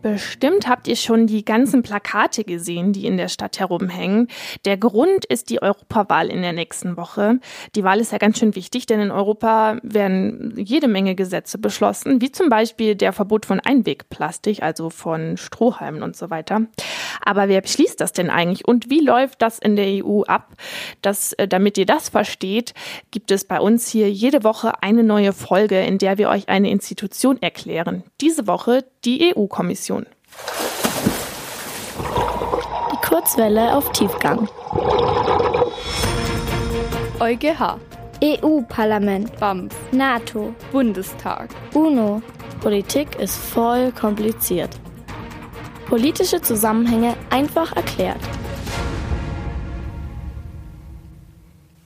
Bestimmt habt ihr schon die ganzen Plakate gesehen, die in der Stadt herumhängen. Der Grund ist die Europawahl in der nächsten Woche. Die Wahl ist ja ganz schön wichtig, denn in Europa werden jede Menge Gesetze beschlossen, wie zum Beispiel der Verbot von Einwegplastik, also von Strohhalmen und so weiter. Aber wer beschließt das denn eigentlich und wie läuft das in der EU ab? Das, äh, damit ihr das versteht, gibt es bei uns hier jede Woche eine neue Folge, in der wir euch eine Institution erklären. Diese Woche die EU-Kommission. Die Kurzwelle auf Tiefgang. EuGH. EU-Parlament. BAMF. NATO. Bundestag. UNO. Politik ist voll kompliziert. Politische Zusammenhänge einfach erklärt.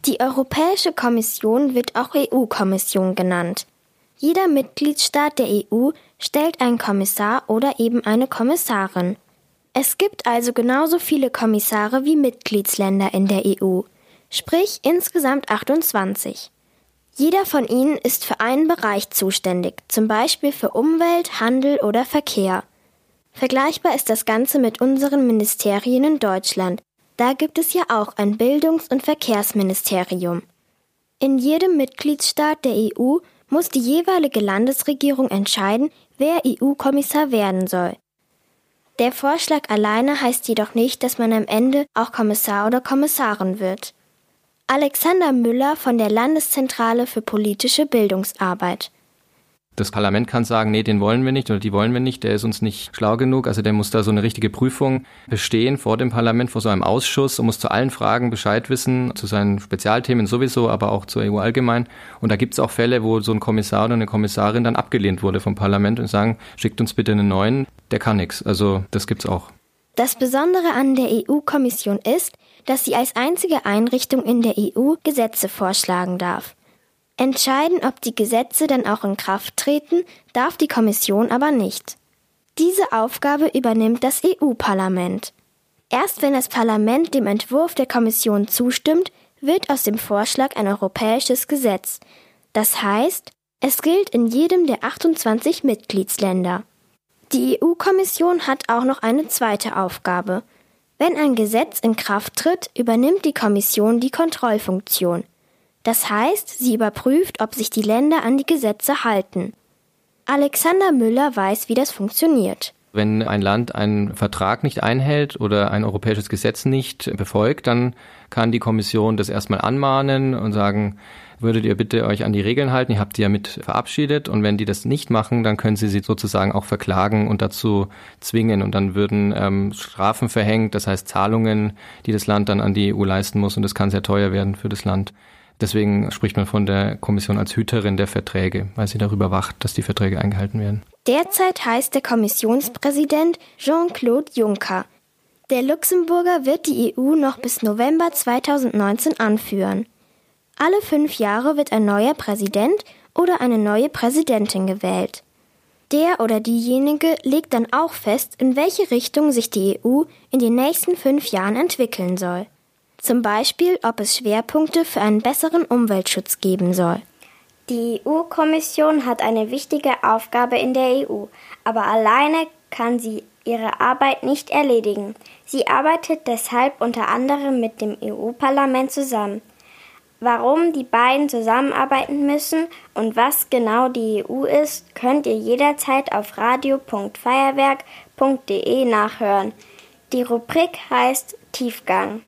Die Europäische Kommission wird auch EU-Kommission genannt. Jeder Mitgliedstaat der EU stellt einen Kommissar oder eben eine Kommissarin. Es gibt also genauso viele Kommissare wie Mitgliedsländer in der EU, sprich insgesamt 28. Jeder von ihnen ist für einen Bereich zuständig, zum Beispiel für Umwelt, Handel oder Verkehr. Vergleichbar ist das Ganze mit unseren Ministerien in Deutschland. Da gibt es ja auch ein Bildungs- und Verkehrsministerium. In jedem Mitgliedstaat der EU muss die jeweilige Landesregierung entscheiden, wer EU-Kommissar werden soll. Der Vorschlag alleine heißt jedoch nicht, dass man am Ende auch Kommissar oder Kommissarin wird. Alexander Müller von der Landeszentrale für politische Bildungsarbeit. Das Parlament kann sagen, nee, den wollen wir nicht oder die wollen wir nicht, der ist uns nicht schlau genug. Also der muss da so eine richtige Prüfung bestehen vor dem Parlament, vor so einem Ausschuss und muss zu allen Fragen Bescheid wissen, zu seinen Spezialthemen sowieso, aber auch zur EU allgemein. Und da gibt es auch Fälle, wo so ein Kommissar oder eine Kommissarin dann abgelehnt wurde vom Parlament und sagen, schickt uns bitte einen neuen, der kann nichts. Also das gibt's auch. Das Besondere an der EU-Kommission ist, dass sie als einzige Einrichtung in der EU Gesetze vorschlagen darf. Entscheiden, ob die Gesetze dann auch in Kraft treten, darf die Kommission aber nicht. Diese Aufgabe übernimmt das EU-Parlament. Erst wenn das Parlament dem Entwurf der Kommission zustimmt, wird aus dem Vorschlag ein europäisches Gesetz. Das heißt, es gilt in jedem der 28 Mitgliedsländer. Die EU-Kommission hat auch noch eine zweite Aufgabe. Wenn ein Gesetz in Kraft tritt, übernimmt die Kommission die Kontrollfunktion. Das heißt, sie überprüft, ob sich die Länder an die Gesetze halten. Alexander Müller weiß, wie das funktioniert. Wenn ein Land einen Vertrag nicht einhält oder ein europäisches Gesetz nicht befolgt, dann kann die Kommission das erstmal anmahnen und sagen, würdet ihr bitte euch an die Regeln halten, ihr habt die ja mit verabschiedet und wenn die das nicht machen, dann können sie sie sozusagen auch verklagen und dazu zwingen und dann würden ähm, Strafen verhängt, das heißt Zahlungen, die das Land dann an die EU leisten muss und das kann sehr teuer werden für das Land. Deswegen spricht man von der Kommission als Hüterin der Verträge, weil sie darüber wacht, dass die Verträge eingehalten werden. Derzeit heißt der Kommissionspräsident Jean-Claude Juncker. Der Luxemburger wird die EU noch bis November 2019 anführen. Alle fünf Jahre wird ein neuer Präsident oder eine neue Präsidentin gewählt. Der oder diejenige legt dann auch fest, in welche Richtung sich die EU in den nächsten fünf Jahren entwickeln soll. Zum Beispiel, ob es Schwerpunkte für einen besseren Umweltschutz geben soll. Die EU-Kommission hat eine wichtige Aufgabe in der EU, aber alleine kann sie ihre Arbeit nicht erledigen. Sie arbeitet deshalb unter anderem mit dem EU-Parlament zusammen. Warum die beiden zusammenarbeiten müssen und was genau die EU ist, könnt ihr jederzeit auf radio.feierwerk.de nachhören. Die Rubrik heißt Tiefgang.